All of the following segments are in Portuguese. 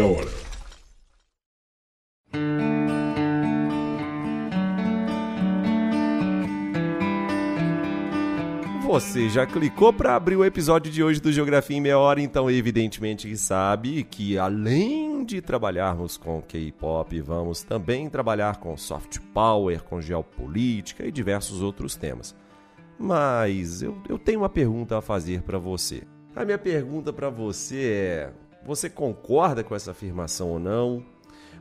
meia hora. Você já clicou para abrir o episódio de hoje do Geografia em Meia Hora, então evidentemente que sabe que além de trabalharmos com K-pop, vamos também trabalhar com soft power, com geopolítica e diversos outros temas. Mas eu, eu tenho uma pergunta a fazer para você. A minha pergunta para você é: você concorda com essa afirmação ou não?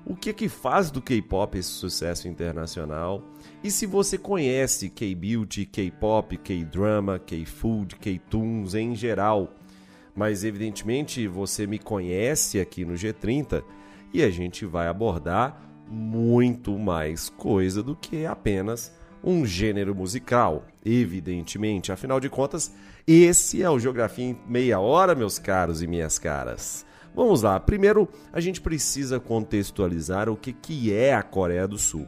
O que que faz do K-pop esse sucesso internacional? E se você conhece K-beauty, K-pop, K-drama, K-food, K-tunes em geral, mas evidentemente você me conhece aqui no G30 e a gente vai abordar muito mais coisa do que apenas um gênero musical, evidentemente. Afinal de contas, esse é o Geografia em Meia Hora, meus caros e minhas caras. Vamos lá, primeiro a gente precisa contextualizar o que, que é a Coreia do Sul.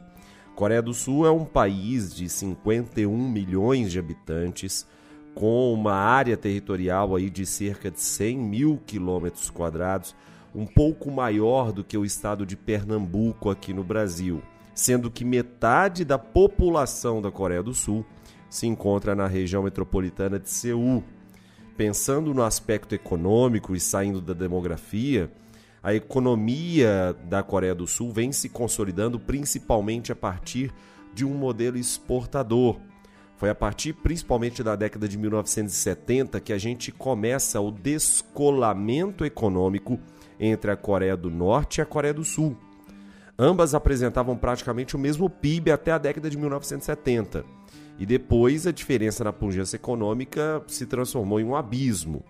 Coreia do Sul é um país de 51 milhões de habitantes, com uma área territorial aí de cerca de 100 mil quilômetros quadrados, um pouco maior do que o estado de Pernambuco aqui no Brasil, sendo que metade da população da Coreia do Sul se encontra na região metropolitana de Seul. Pensando no aspecto econômico e saindo da demografia, a economia da Coreia do Sul vem se consolidando principalmente a partir de um modelo exportador. Foi a partir principalmente da década de 1970 que a gente começa o descolamento econômico entre a Coreia do Norte e a Coreia do Sul. Ambas apresentavam praticamente o mesmo PIB até a década de 1970. E depois a diferença na pujança econômica se transformou em um abismo.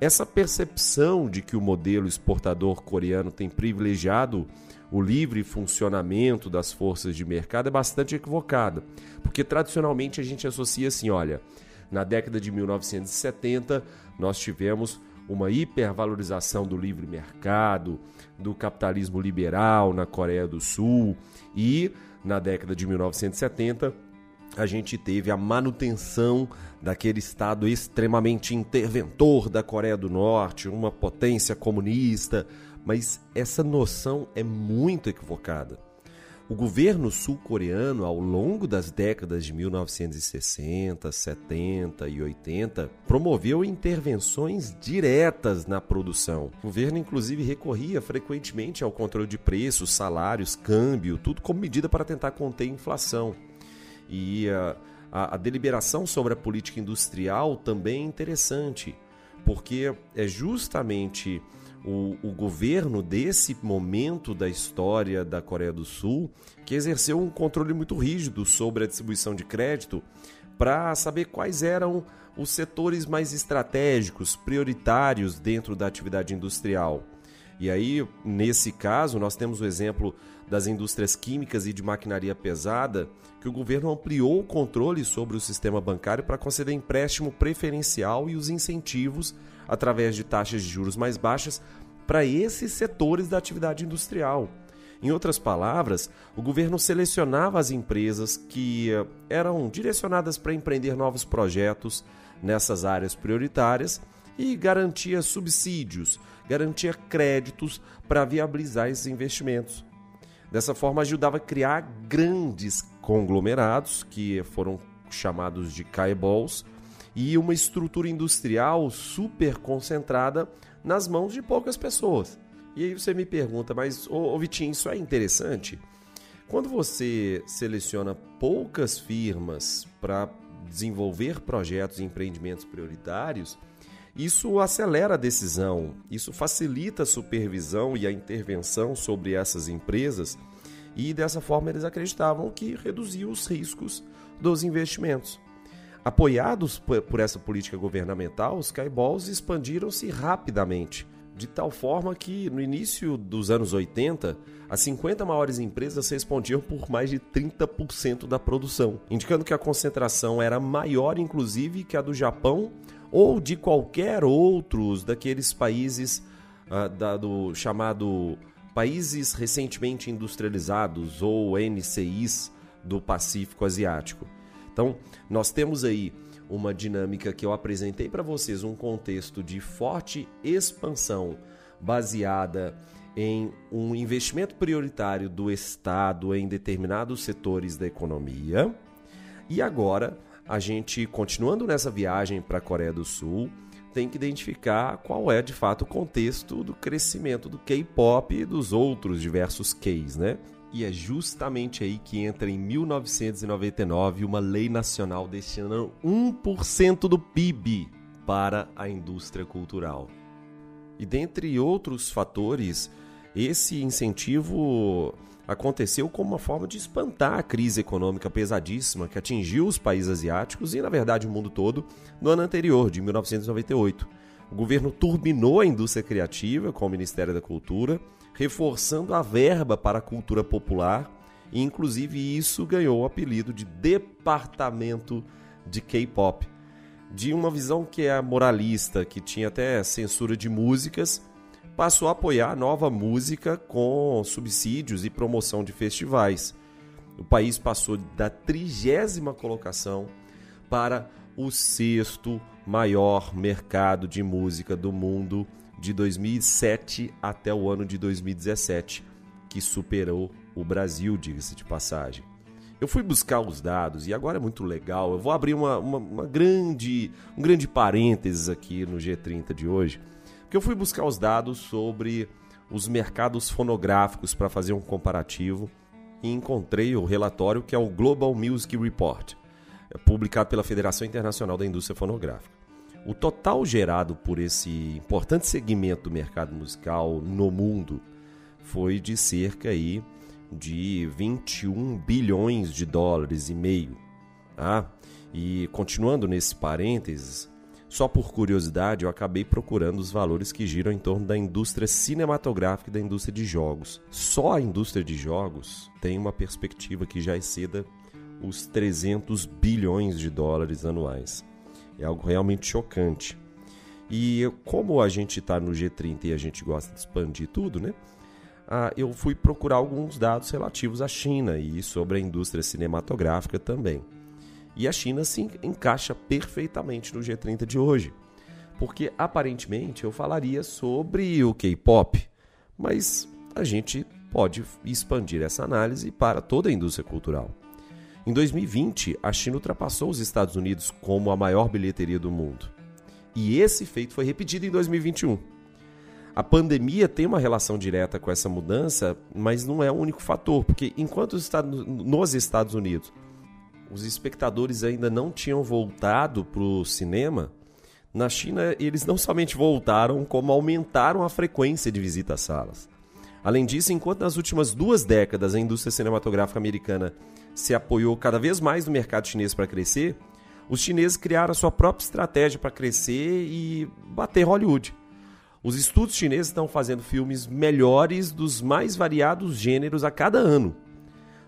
Essa percepção de que o modelo exportador coreano tem privilegiado o livre funcionamento das forças de mercado é bastante equivocada, porque tradicionalmente a gente associa assim, olha, na década de 1970 nós tivemos uma hipervalorização do livre mercado, do capitalismo liberal na Coreia do Sul e na década de 1970 a gente teve a manutenção daquele Estado extremamente interventor da Coreia do Norte, uma potência comunista, mas essa noção é muito equivocada. O governo sul-coreano, ao longo das décadas de 1960, 70 e 80, promoveu intervenções diretas na produção. O governo, inclusive, recorria frequentemente ao controle de preços, salários, câmbio, tudo como medida para tentar conter a inflação. E a, a, a deliberação sobre a política industrial também é interessante, porque é justamente o, o, governo desse momento da história da Coreia do Sul que exerceu um controle muito rígido sobre a distribuição de crédito para saber quais eram os setores mais estratégicos, prioritários dentro da atividade industrial. E aí, nesse caso, nós temos o exemplo das indústrias químicas e de maquinaria pesada, que o governo ampliou o controle sobre o sistema bancário para conceder empréstimo preferencial e os incentivos através de taxas de juros mais baixas para esses setores da atividade industrial. Em outras palavras, o governo selecionava as empresas que eh, eram direcionadas para empreender novos projetos nessas áreas prioritárias e garantia subsídios, garantia créditos para viabilizar esses investimentos. Dessa forma, ajudava a criar grandes conglomerados, que foram chamados de caeballs, e uma estrutura industrial super concentrada nas mãos de poucas pessoas. E aí você me pergunta, mas ô, ô Vitinho, isso é interessante? Quando você seleciona poucas firmas para desenvolver projetos e empreendimentos prioritários, isso acelera a decisão, isso facilita a supervisão e a intervenção sobre essas empresas e dessa forma eles acreditavam que reduzia os riscos dos investimentos. Apoiados por essa política governamental, os caiballs expandiram-se rapidamente, de tal forma que no início dos anos 80, as 50 maiores empresas respondiam por mais de 30% da produção, indicando que a concentração era maior inclusive que a do Japão ou de qualquer outros daqueles países uh, da, do chamado países recentemente industrializados ou NCIs do Pacífico Asiático. Então, nós temos aí uma dinâmica que eu apresentei para vocês, um contexto de forte expansão baseada em um investimento prioritário do Estado em determinados setores da economia. E agora, a gente, continuando nessa viagem para a Coreia do Sul, tem que identificar qual é de fato o contexto do crescimento do K-pop e dos outros diversos Ks, né? E é justamente aí que entra em 1999 uma lei nacional destinando 1% do PIB para a indústria cultural. E dentre outros fatores, esse incentivo aconteceu como uma forma de espantar a crise econômica pesadíssima que atingiu os países asiáticos e, na verdade, o mundo todo no ano anterior, de 1998. O governo turbinou a indústria criativa com o Ministério da Cultura, reforçando a verba para a cultura popular, e inclusive isso ganhou o apelido de Departamento de K-pop. De uma visão que é moralista, que tinha até censura de músicas, passou a apoiar nova música com subsídios e promoção de festivais. O país passou da trigésima colocação para o sexto maior mercado de música do mundo de 2007 até o ano de 2017, que superou o Brasil, diga-se de passagem. Eu fui buscar os dados e agora é muito legal. Eu vou abrir uma, uma, uma grande, um grande parênteses aqui no G30 de hoje porque eu fui buscar os dados sobre os mercados fonográficos para fazer um comparativo e encontrei o relatório que é o Global Music Report, é publicado pela Federação Internacional da Indústria Fonográfica. O total gerado por esse importante segmento do mercado musical no mundo foi de cerca aí de 21 bilhões de dólares e meio. Tá? E continuando nesse parênteses, só por curiosidade, eu acabei procurando os valores que giram em torno da indústria cinematográfica e da indústria de jogos. Só a indústria de jogos tem uma perspectiva que já exceda os 300 bilhões de dólares anuais. É algo realmente chocante. E como a gente está no G30 e a gente gosta de expandir tudo, né? Ah, eu fui procurar alguns dados relativos à China e sobre a indústria cinematográfica também. E a China se encaixa perfeitamente no G30 de hoje. Porque aparentemente eu falaria sobre o K-pop, mas a gente pode expandir essa análise para toda a indústria cultural. Em 2020, a China ultrapassou os Estados Unidos como a maior bilheteria do mundo. E esse feito foi repetido em 2021. A pandemia tem uma relação direta com essa mudança, mas não é o único fator, porque enquanto nos Estados Unidos os espectadores ainda não tinham voltado para o cinema, na China eles não somente voltaram, como aumentaram a frequência de visita às salas. Além disso, enquanto nas últimas duas décadas a indústria cinematográfica americana se apoiou cada vez mais no mercado chinês para crescer, os chineses criaram a sua própria estratégia para crescer e bater Hollywood. Os estudos chineses estão fazendo filmes melhores dos mais variados gêneros a cada ano.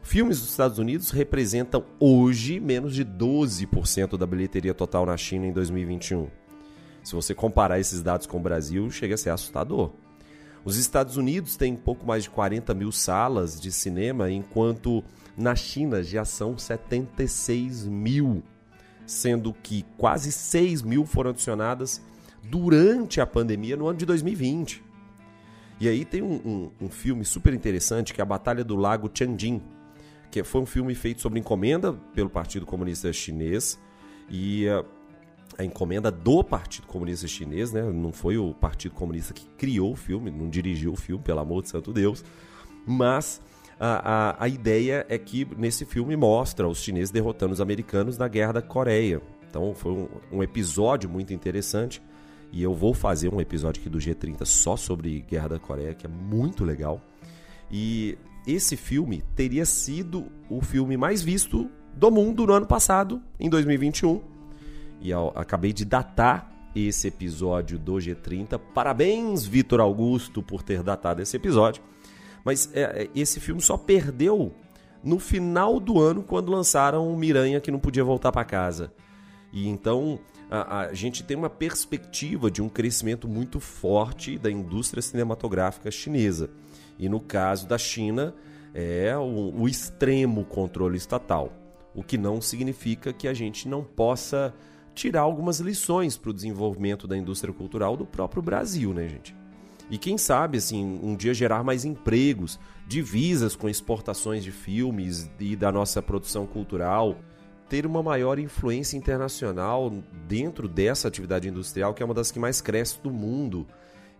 Filmes dos Estados Unidos representam hoje menos de 12% da bilheteria total na China em 2021. Se você comparar esses dados com o Brasil, chega a ser assustador. Os Estados Unidos têm pouco mais de 40 mil salas de cinema, enquanto na China já são 76 mil, sendo que quase 6 mil foram adicionadas durante a pandemia no ano de 2020. E aí tem um, um, um filme super interessante que é a Batalha do Lago Tianjin, que foi um filme feito sobre encomenda pelo Partido Comunista Chinês e a, a encomenda do Partido Comunista Chinês, né? Não foi o Partido Comunista que criou o filme, não dirigiu o filme, pelo amor de santo Deus, mas a, a, a ideia é que nesse filme mostra os chineses derrotando os americanos na Guerra da Coreia. Então foi um, um episódio muito interessante. E eu vou fazer um episódio aqui do G30 só sobre Guerra da Coreia, que é muito legal. E esse filme teria sido o filme mais visto do mundo no ano passado, em 2021. E acabei de datar esse episódio do G30. Parabéns, Vitor Augusto, por ter datado esse episódio. Mas é, é, esse filme só perdeu no final do ano, quando lançaram o Miranha que não podia voltar para casa. E então a, a, gente tem uma perspectiva de um crescimento muito forte da indústria cinematográfica chinesa. E no caso da China, é o, o extremo controle estatal, o que não significa que a gente não possa tirar algumas lições para o desenvolvimento da indústria cultural do próprio Brasil, né, gente? E quem sabe, assim, um dia gerar mais empregos, divisas com exportações de filmes e da nossa produção cultural, ter uma maior influência internacional dentro dessa atividade industrial, que é uma das que mais cresce do mundo.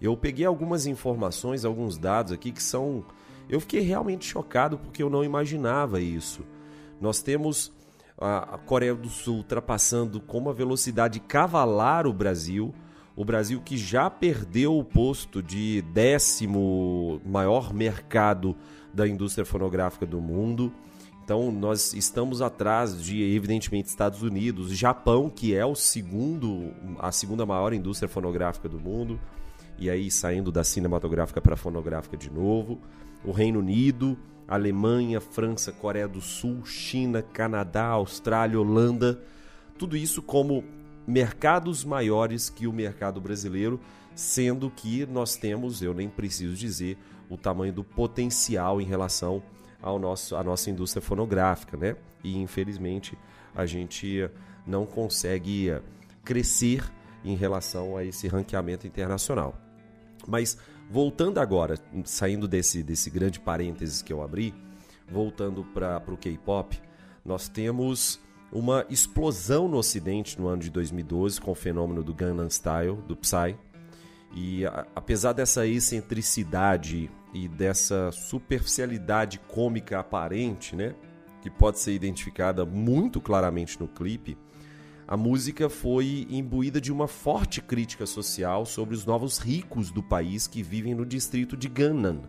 Eu peguei algumas informações, alguns dados aqui que são. Eu fiquei realmente chocado porque eu não imaginava isso. Nós temos a Coreia do Sul ultrapassando com uma velocidade cavalar o Brasil o Brasil que já perdeu o posto de décimo maior mercado da indústria fonográfica do mundo. Então nós estamos atrás de evidentemente Estados Unidos, Japão, que é o segundo a segunda maior indústria fonográfica do mundo, e aí saindo da cinematográfica para a fonográfica de novo, o Reino Unido, Alemanha, França, Coreia do Sul, China, Canadá, Austrália, Holanda, tudo isso como mercados maiores que o mercado brasileiro, sendo que nós temos, eu nem preciso dizer, o tamanho do potencial em relação ao nosso, à nossa indústria fonográfica, né? E infelizmente a gente não consegue crescer em relação a esse ranqueamento internacional. Mas voltando agora, saindo desse, desse grande parênteses que eu abri, voltando para o K-pop, nós temos uma explosão no Ocidente no ano de 2012 com o fenômeno do Gangnam Style, do Psy. E a, apesar dessa excentricidade e dessa superficialidade cômica aparente, né, que pode ser identificada muito claramente no clipe, a música foi imbuída de uma forte crítica social sobre os novos ricos do país que vivem no distrito de Gangnam,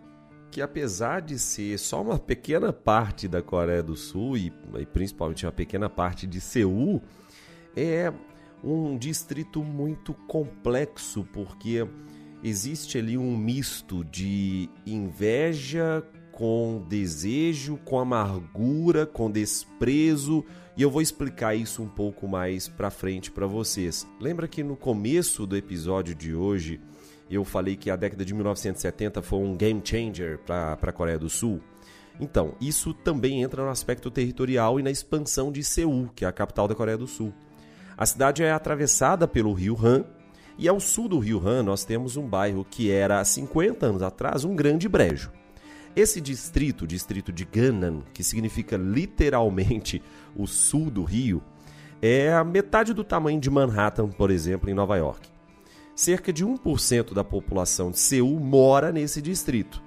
que apesar de ser só uma pequena parte da Coreia do Sul e, e principalmente uma pequena parte de Seul, é um distrito muito complexo porque existe ali um misto de inveja com desejo, com amargura, com desprezo, e eu vou explicar isso um pouco mais para frente para vocês. Lembra que no começo do episódio de hoje eu falei que a década de 1970 foi um game changer para a Coreia do Sul. Então, isso também entra no aspecto territorial e na expansão de Seul, que é a capital da Coreia do Sul. A cidade é atravessada pelo rio Han, e ao sul do rio Han nós temos um bairro que era há 50 anos atrás um grande brejo. Esse distrito, o distrito de Gannan, que significa literalmente o sul do rio, é a metade do tamanho de Manhattan, por exemplo, em Nova York. Cerca de 1% da população de Seul mora nesse distrito,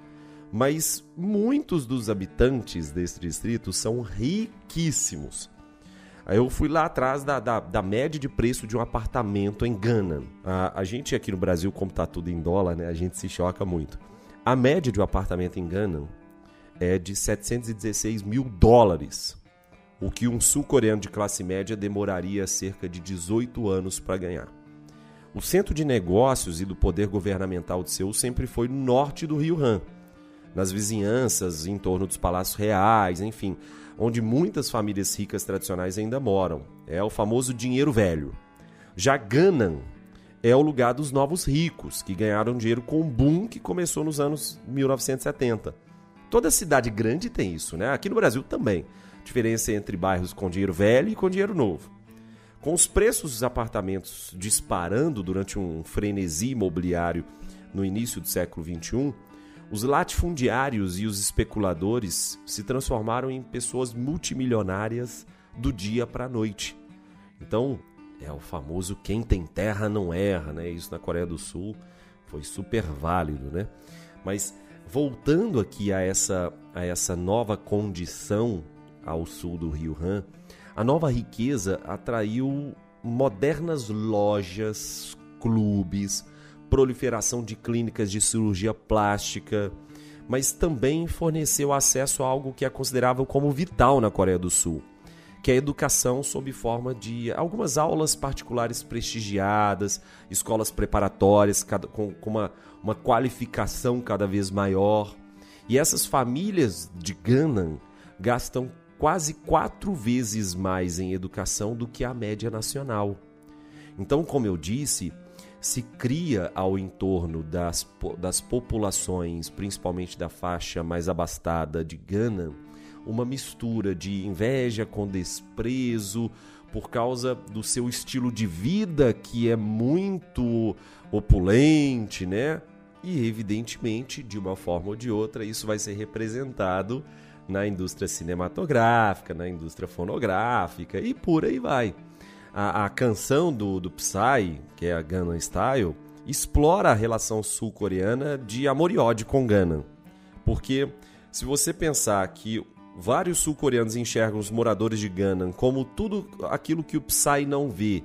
mas muitos dos habitantes desse distrito são riquíssimos. Eu fui lá atrás da, da, da, média de preço de um apartamento em Ghana. A, a gente aqui no Brasil, como está tudo em dólar, né, a gente se choca muito. A média de um apartamento em Ghana é de 716 mil dólares, o que um sul-coreano de classe média demoraria cerca de 18 anos para ganhar. O centro de negócios e do poder governamental de Seul sempre foi no norte do Rio Han, nas vizinhanças, em torno dos palácios reais, enfim, onde muitas famílias ricas tradicionais ainda moram. É o famoso dinheiro velho. Já Gangnam é o lugar dos novos ricos, que ganharam dinheiro com o boom que começou nos anos 1970. Toda cidade grande tem isso, né? Aqui no Brasil também. Diferença entre bairros com dinheiro velho e com dinheiro novo. Com os preços dos apartamentos disparando durante um frenesi imobiliário no início do século XXI, os latifundiários e os especuladores se transformaram em pessoas multimilionárias do dia para a noite. Então, é o famoso quem tem terra não erra, né? Isso na Coreia do Sul foi super válido, né? Mas voltando aqui a essa, a essa nova condição ao sul do Rio Han, a nova riqueza atraiu modernas lojas, clubes, proliferação de clínicas de cirurgia plástica, mas também forneceu acesso a algo que é considerável como vital na Coreia do Sul, que é a educação sob forma de algumas aulas particulares prestigiadas, escolas preparatórias com, uma, uma qualificação cada vez maior. E essas famílias de Gangnam gastam quase quatro vezes mais em educação do que a média nacional. Então, como eu disse, se cria ao entorno das, das populações, principalmente da faixa mais abastada de Gana, uma mistura de inveja com desprezo por causa do seu estilo de vida que é muito opulente, né? E, evidentemente, de uma forma ou de outra, isso vai ser representado na indústria cinematográfica, na indústria fonográfica e por aí vai. A, a canção do, do Psy, que é a Gangnam Style, explora a relação sul-coreana de amor e ódio com Gangnam. Porque se você pensar que vários sul-coreanos enxergam os moradores de Gangnam como tudo aquilo que o Psy não vê,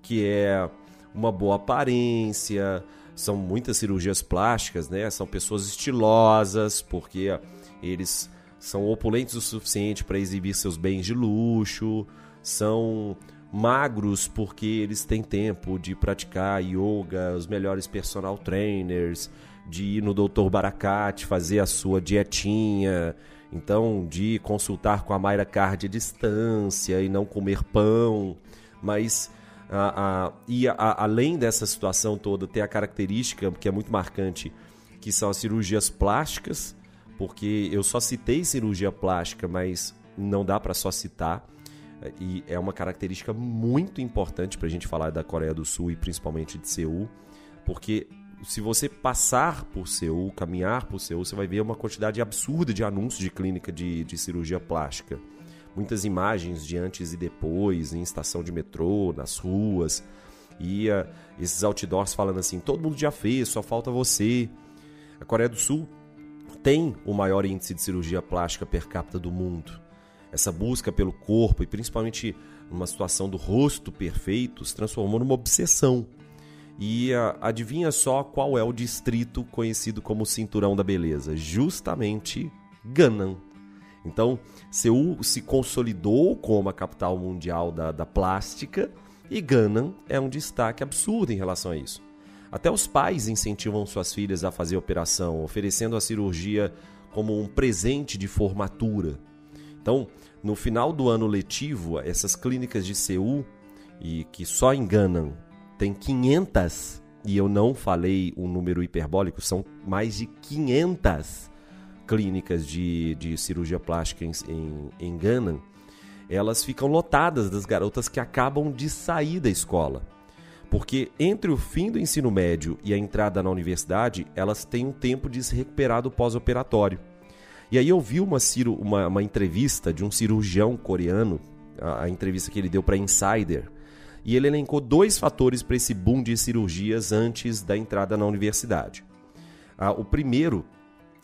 que é uma boa aparência, são muitas cirurgias plásticas, né? São pessoas estilosas, porque eles são opulentos o suficiente para exibir seus bens de luxo, são magros porque eles têm tempo de praticar yoga, os melhores personal trainers, de ir no Dr. Barakat fazer a sua dietinha, então de consultar com a Mayra Card à distância e não comer pão, mas a, a, e a, além dessa situação toda, tem a característica que é muito marcante, que são as cirurgias plásticas, porque eu só citei cirurgia plástica, mas não dá para só citar. E é uma característica muito importante para a gente falar da Coreia do Sul e principalmente de Seul, porque se você passar por Seul, caminhar por Seul, você vai ver uma quantidade absurda de anúncios de clínica de, de cirurgia plástica muitas imagens de antes e depois, em estação de metrô, nas ruas. E uh, esses outdoors falando assim: todo mundo já fez, só falta você. A Coreia do Sul tem o maior índice de cirurgia plástica per capita do mundo. Essa busca pelo corpo e principalmente numa situação do rosto perfeito se transformou numa obsessão. E uh, adivinha só qual é o distrito conhecido como Cinturão da Beleza? Justamente Gangnam. Então, Seul se consolidou como a capital mundial da, da plástica e Gangnam é um destaque absurdo em relação a isso. Até os pais incentivam suas filhas a fazer operação, oferecendo a cirurgia como um presente de formatura. Então, no final do ano letivo, essas clínicas de Seul, e que só enganam, tem 500, e eu não falei um número hiperbólico, são mais de 500 clínicas de, de cirurgia plástica em, em, em Gangnam, elas ficam lotadas das garotas que acabam de sair da escola. Porque entre o fim do ensino médio e a entrada na universidade, elas têm um tempo de se recuperar do pós-operatório. E aí eu vi uma, uma, uma, entrevista de um cirurgião coreano, a, a entrevista que ele deu para Insider, e ele elencou dois fatores para esse boom de cirurgias antes da entrada na universidade. Ah, o primeiro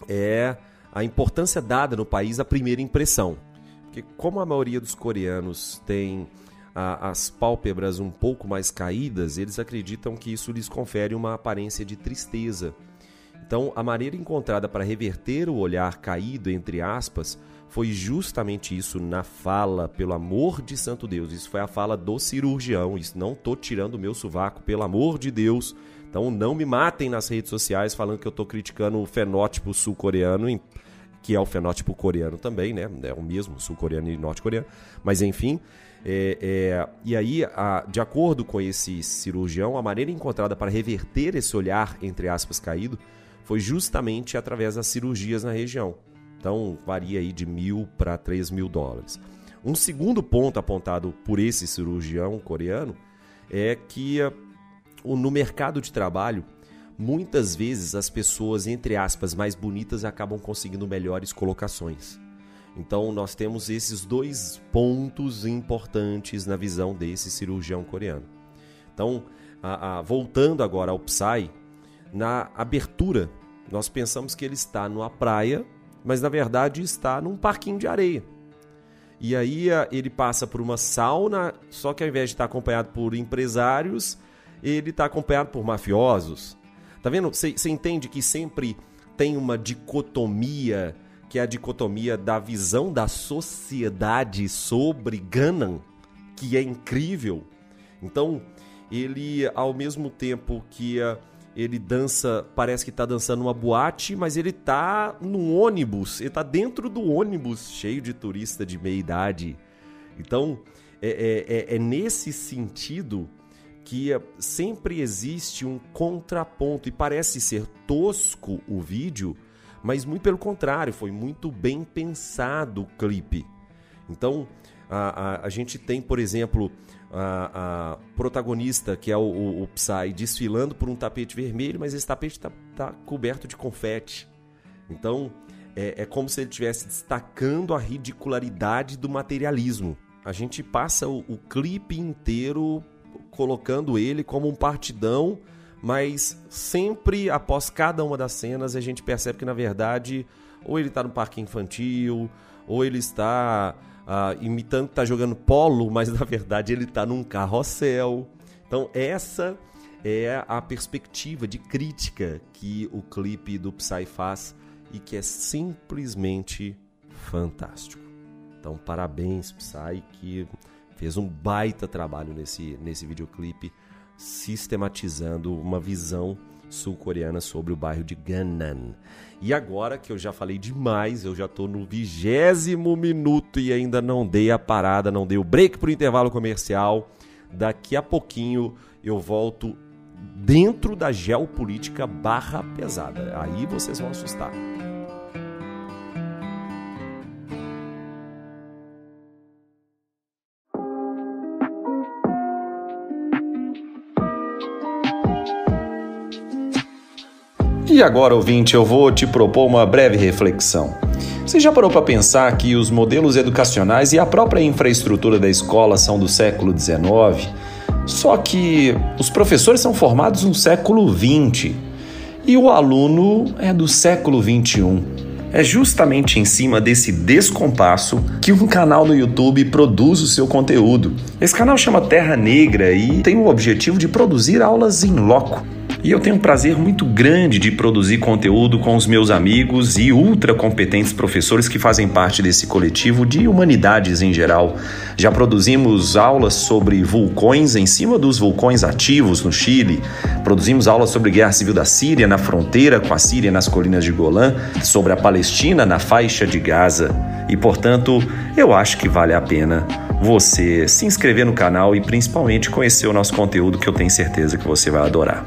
é a importância dada no país à primeira impressão. Porque como a maioria dos coreanos tem a, as pálpebras um pouco mais caídas, eles acreditam que isso lhes confere uma aparência de tristeza. Então, a maneira encontrada para reverter o olhar caído, entre aspas, foi justamente isso na fala, pelo amor de santo Deus. Isso foi a fala do cirurgião. Isso não estou tirando o meu sovaco, pelo amor de Deus. Então não me matem nas redes sociais falando que eu estou criticando o fenótipo sul-coreano, que é o fenótipo coreano também, né? É o mesmo, sul-coreano e norte-coreano. Mas enfim, é, é, e aí, a, de acordo com esse cirurgião, a maneira encontrada para reverter esse olhar, entre aspas, caído, foi justamente através das cirurgias na região. Então, varia aí de mil para três mil dólares. Um segundo ponto apontado por esse cirurgião coreano é que no mercado de trabalho, muitas vezes as pessoas, entre aspas, mais bonitas acabam conseguindo melhores colocações. Então, nós temos esses dois pontos importantes na visão desse cirurgião coreano. Então, a, a, voltando agora ao Psy, na abertura, nós pensamos que ele está numa praia, mas na verdade está num parquinho de areia. E aí ele passa por uma sauna, só que ao invés de estar acompanhado por empresários, ele está acompanhado por mafiosos. Tá vendo? Você entende que sempre tem uma dicotomia, que é a dicotomia da visão da sociedade sobre Ganon, que é incrível. Então, ele, ao mesmo tempo que uh, ele dança, parece que está dançando uma boate, mas ele está num ônibus, ele está dentro do ônibus cheio de turista de meia idade. Então, é, é, é, é nesse sentido que sempre existe um contraponto e parece ser tosco o vídeo, mas muito pelo contrário, foi muito bem pensado o clipe. Então, A, a, a gente tem, por exemplo, a, a protagonista, que é o, o, o, Psy, desfilando por um tapete vermelho, mas esse tapete está tá coberto de confete. Então, é, é como se ele estivesse destacando a ridicularidade do materialismo. A gente passa o, o clipe inteiro colocando ele como um partidão, mas sempre após cada uma das cenas a gente percebe que na verdade ou ele está no parque infantil, ou ele está uh, imitando que está jogando polo, mas na verdade ele está num carrossel. Então essa é a perspectiva de crítica que o clipe do Psy faz e que é simplesmente fantástico. Então parabéns Psy que fez um baita trabalho nesse, nesse videoclipe, sistematizando uma visão sul-coreana sobre o bairro de Gangnam. E agora que eu já falei demais, eu já estou no vigésimo minuto e ainda não dei a parada, não dei o break para o intervalo comercial. Daqui a pouquinho eu volto dentro da geopolítica barra pesada. Aí vocês vão assustar. E agora, ouvinte, eu vou te propor uma breve reflexão. Você já parou para pensar que os modelos educacionais e a própria infraestrutura da escola são do século XIX? Só que os professores são formados no século XX e o aluno é do século XXI. É justamente em cima desse descompasso que um canal no YouTube produz o seu conteúdo. Esse canal chama Terra Negra e tem o objetivo de produzir aulas em loco e eu tenho um prazer muito grande de produzir conteúdo com os meus amigos e ultra competentes professores que fazem parte desse coletivo de humanidades em geral. Já produzimos aulas sobre vulcões em cima dos vulcões ativos no Chile, produzimos aulas sobre guerra civil da Síria na fronteira com a Síria nas colinas de Golã, sobre a Palestina na faixa de Gaza. E portanto, eu acho que vale a pena você se inscrever no canal e principalmente conhecer o nosso conteúdo que eu tenho certeza que você vai adorar.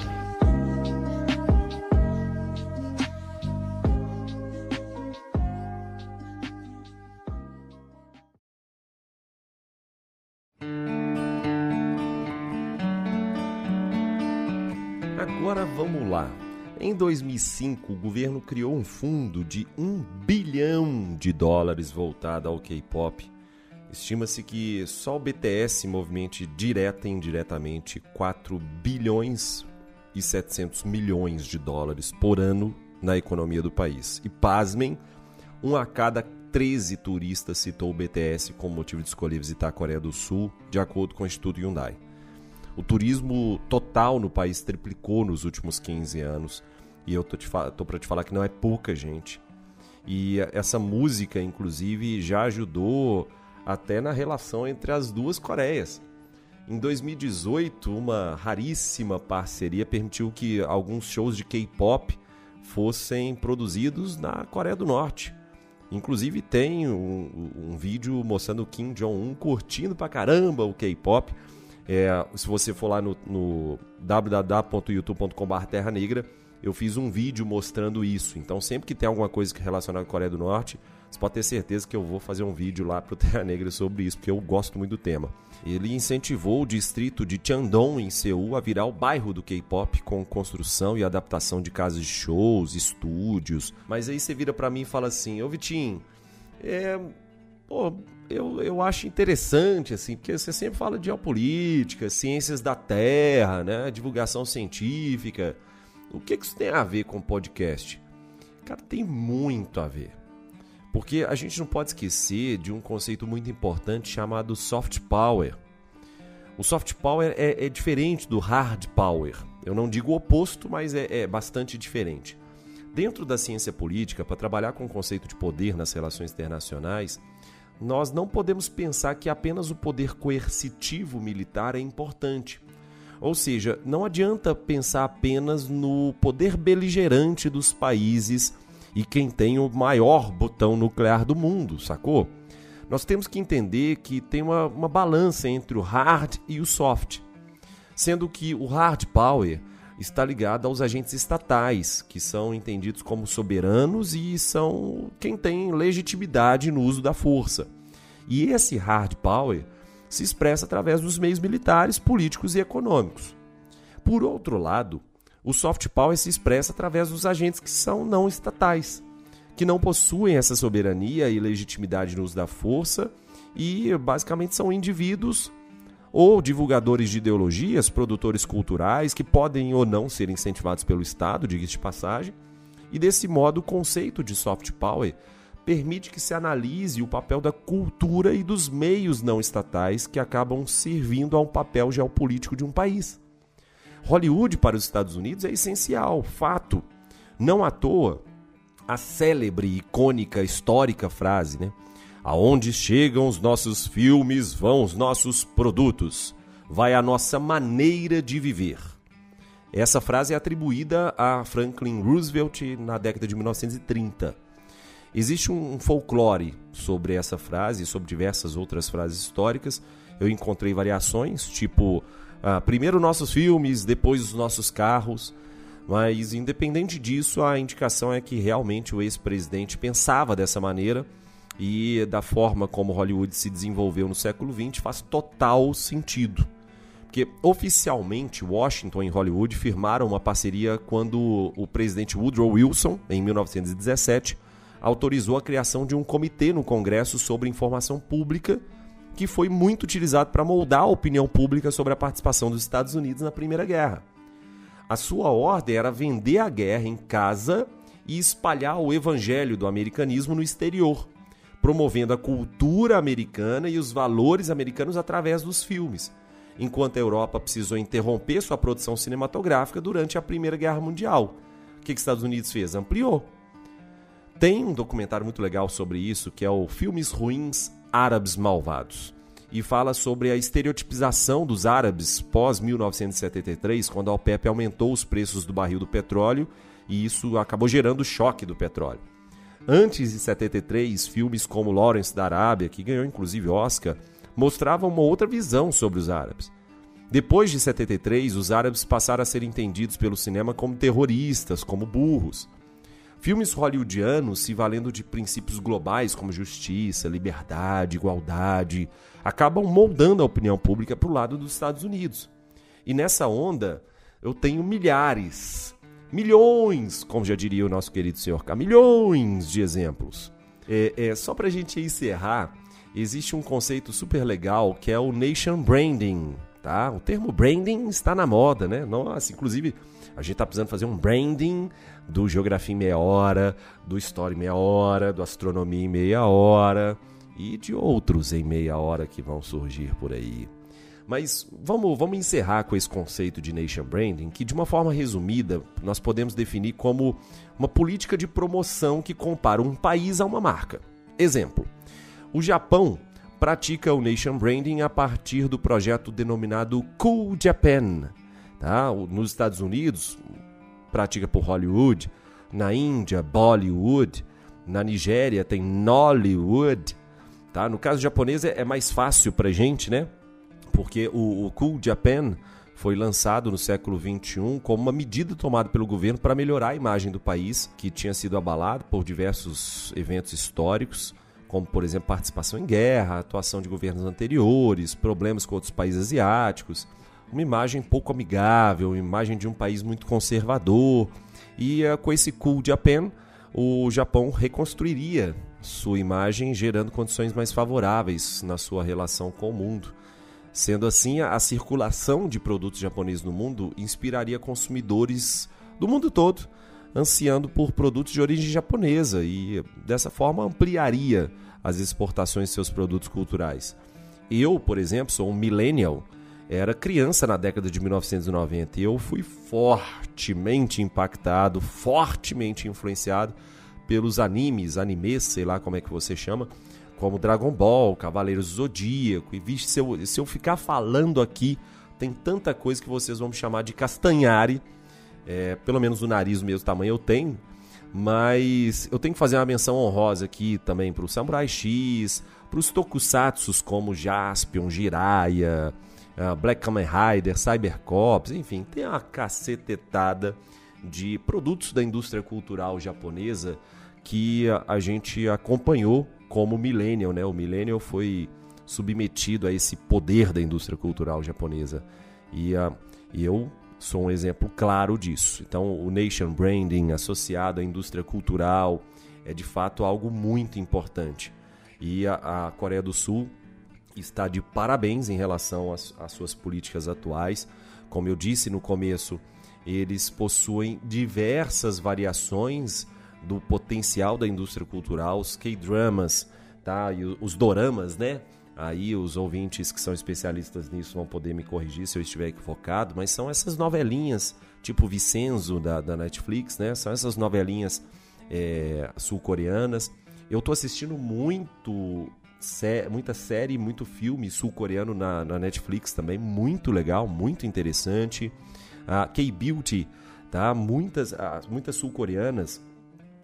2005, o governo criou um fundo de 1 bilhão de dólares voltado ao K-pop. Estima-se que só o BTS movimente direta e indiretamente 4 bilhões e 700 milhões de dólares por ano na economia do país. E pasmem, um a cada 13 turistas citou o BTS como motivo de escolher visitar a Coreia do Sul, de acordo com o Instituto Hyundai. O turismo total no país triplicou nos últimos 15 anos. E eu tô, tô para te falar que não é pouca gente. E essa música, inclusive, já ajudou até na relação entre as duas Coreias. Em 2018, uma raríssima parceria permitiu que alguns shows de K-pop fossem produzidos na Coreia do Norte. Inclusive tem um, um vídeo mostrando o Kim Jong-un curtindo pra caramba o K-pop. É, se você for lá no, no Negra, eu fiz um vídeo mostrando isso. Então, sempre que tem alguma coisa relacionada à Coreia do Norte, você pode ter certeza que eu vou fazer um vídeo lá para o Terra Negra sobre isso, porque eu gosto muito do tema. Ele incentivou o distrito de Chandong, em Seul, a virar o bairro do K-pop, com construção e adaptação de casas de shows, estúdios. Mas aí você vira para mim e fala assim: Ô Vitinho, é, pô, eu, eu acho interessante, assim, porque você sempre fala de geopolítica, ciências da terra, né? Divulgação científica. O que, que isso tem a ver com podcast? Cara, tem muito a ver. Porque a gente não pode esquecer de um conceito muito importante chamado soft power. O soft power é, é diferente do hard power. Eu não digo o oposto, mas é, é bastante diferente. Dentro da ciência política, para trabalhar com o conceito de poder nas relações internacionais, nós não podemos pensar que apenas o poder coercitivo militar é importante. Ou seja, não adianta pensar apenas no poder beligerante dos países e quem tem o maior botão nuclear do mundo, sacou? Nós temos que entender que tem uma, uma balança entre o hard e o soft, sendo que o hard power está ligado aos agentes estatais, que são entendidos como soberanos e são quem tem legitimidade no uso da força. E esse hard power se expressa através dos meios militares, políticos e econômicos. Por outro lado, o soft power se expressa através dos agentes que são não estatais, que não possuem essa soberania e legitimidade no uso da força e basicamente são indivíduos ou divulgadores de ideologias, produtores culturais que podem ou não ser incentivados pelo Estado, diga-se de passagem. E desse modo, o conceito de soft power permite que se analise o papel da cultura e dos meios não estatais que acabam servindo a um papel geopolítico de um país. Hollywood para os Estados Unidos é essencial, fato. Não à toa, a célebre, icônica, histórica frase, né? Aonde chegam os nossos filmes, vão os nossos produtos. Vai a nossa maneira de viver. Essa frase é atribuída a Franklin Roosevelt na década de 1930. Existe um folclore sobre essa frase e sobre diversas outras frases históricas. Eu encontrei variações, tipo, ah, primeiro nossos filmes, depois os nossos carros. Mas, independente disso, a indicação é que realmente o ex-presidente pensava dessa maneira e da forma como Hollywood se desenvolveu no século XX faz total sentido. Porque oficialmente Washington e Hollywood firmaram uma parceria quando o presidente Woodrow Wilson, em 1917, autorizou a criação de um comitê no Congresso sobre informação pública que foi muito utilizado para moldar a opinião pública sobre a participação dos Estados Unidos na Primeira Guerra. A sua ordem era vender a guerra em casa e espalhar o evangelho do americanismo no exterior, promovendo a cultura americana e os valores americanos através dos filmes, enquanto a Europa precisou interromper sua produção cinematográfica durante a Primeira Guerra Mundial. O que, os Estados Unidos fez? Ampliou. Tem um documentário muito legal sobre isso, que é o Filmes Ruins Árabes Malvados. E fala sobre a estereotipização dos árabes pós-1973, quando a OPEP aumentou os preços do barril do petróleo e isso acabou gerando o choque do petróleo. Antes de 73, filmes como Lawrence da Arábia, que ganhou inclusive Oscar, mostravam uma outra visão sobre os árabes. Depois de 73, os árabes passaram a ser entendidos pelo cinema como terroristas, como burros. Filmes hollywoodianos, se valendo de princípios globais como justiça, liberdade, igualdade, acabam moldando a opinião pública para o lado dos Estados Unidos. E nessa onda, eu tenho milhares, milhões, como já diria o nosso querido senhor K, milhões de exemplos. É, é, só para a gente encerrar, existe um conceito super legal que é o nation branding. Tá? O termo branding está na moda, né? Nossa, inclusive a gente está precisando fazer um branding do Geografia em Meia Hora, do Story em Meia Hora, do Astronomia em Meia Hora e de outros em meia hora que vão surgir por aí. Mas vamos, vamos encerrar com esse conceito de nation branding, que de uma forma resumida nós podemos definir como uma política de promoção que compara um país a uma marca. Exemplo: o Japão pratica o nation branding a partir do projeto denominado Cool Japan. Tá? Nos Estados Unidos, pratica por Hollywood, na Índia, Bollywood, na Nigéria tem Nollywood. Tá? No caso japonês é mais fácil pra gente, né? porque o, o Cool Japan foi lançado no século XXI como uma medida tomada pelo governo para melhorar a imagem do país, que tinha sido abalado por diversos eventos históricos, como, por exemplo, participação em guerra, atuação de governos anteriores, problemas com outros países asiáticos, uma imagem pouco amigável, uma imagem de um país muito conservador. E uh, com esse Cool Japan, o Japão reconstruiria sua imagem, gerando condições mais favoráveis na sua relação com o mundo. Sendo assim, a circulação de produtos japoneses no mundo inspiraria consumidores do mundo todo ansiando por produtos de origem japonesa e dessa forma ampliaria as exportações de seus produtos culturais. Eu, por exemplo, sou um millennial, era criança na década de 1990 e eu fui fortemente impactado, fortemente influenciado pelos animes, animes, sei lá como é que você chama, como Dragon Ball, Cavaleiros do Zodíaco. E vixe, se eu, se eu ficar falando aqui, tem tanta coisa que vocês vão me chamar de Castanhari. É, pelo menos o nariz do mesmo tamanho eu tenho. Mas eu tenho que fazer uma menção honrosa aqui também para o Samurai X, para os tokusatsus como Jaspion, Jiraiya, uh, Black Kamen Rider, Cybercops, enfim, tem uma cacetetada de produtos da indústria cultural japonesa que a, a gente acompanhou como millennial, né? O millennial foi submetido a esse poder da indústria cultural japonesa. E, uh, eu sou um exemplo claro disso. Então, o nation branding associado à indústria cultural é de fato algo muito importante. E a, a Coreia do Sul está de parabéns em relação às, às suas políticas atuais. Como eu disse no começo, eles possuem diversas variações do potencial da indústria cultural, os K-dramas, tá? E os doramas, né? Aí os ouvintes que são especialistas nisso vão poder me corrigir se eu estiver equivocado, mas são essas novelinhas, tipo Vicenzo da, da Netflix, né? São essas novelinhas é, sul-coreanas. Eu tô assistindo muito sé muita série, muito filme sul-coreano na, na, Netflix também, muito legal, muito interessante. A K-Beauty, tá? Muitas, muitas sul-coreanas,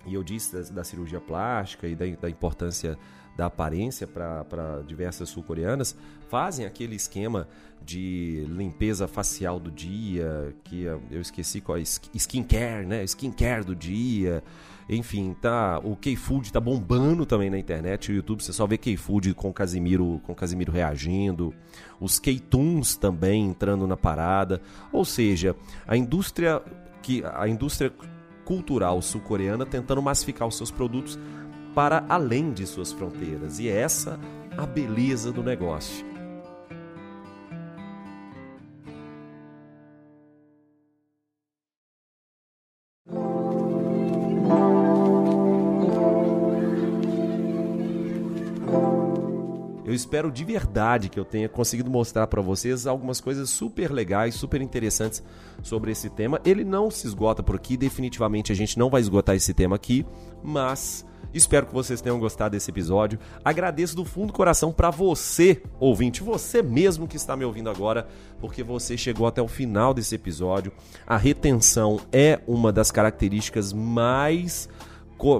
e eu disse da, da cirurgia plástica e da, da importância da aparência para diversas sul-coreanas, fazem aquele esquema de limpeza facial do dia, que eu esqueci qual é, skincare, né? Skincare do dia. Enfim, tá, o K-Food tá bombando também na internet, no YouTube, você só vê K-Food com Casimiro, com Casimiro reagindo, os K-Tunes também entrando na parada. Ou seja, a indústria que a indústria cultural sul-coreana tentando massificar os seus produtos para além de suas fronteiras. E é essa a beleza do negócio. Eu espero de verdade que eu tenha conseguido mostrar para vocês algumas coisas super legais, super interessantes sobre esse tema. Ele não se esgota por aqui, definitivamente a gente não vai esgotar esse tema aqui, mas Espero que vocês tenham gostado desse episódio. Agradeço do fundo do coração para você, ouvinte, você mesmo que está me ouvindo agora, porque você chegou até o final desse episódio. A retenção é uma das características mais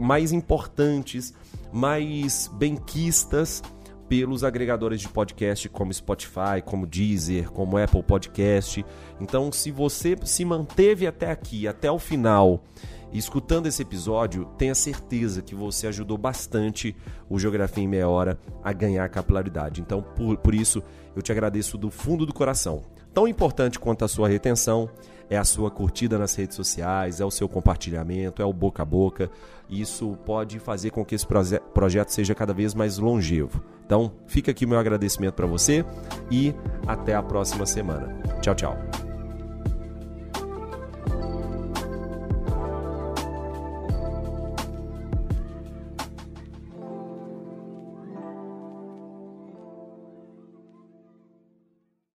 mais importantes, mais benquistas pelos agregadores de podcast como Spotify, como Deezer, como Apple Podcast. Então, se você se manteve até aqui, até o final, escutando esse episódio, tenha certeza que você ajudou bastante o Geografia em Meia Hora a ganhar capilaridade. Então, por, por isso, eu te agradeço do fundo do coração. Tão importante quanto a sua retenção é a sua curtida nas redes sociais, é o seu compartilhamento, é o boca a boca. Isso pode fazer com que esse proje projeto seja cada vez mais longevo. Então, fica aqui o meu agradecimento para você e até a próxima semana. Tchau, tchau.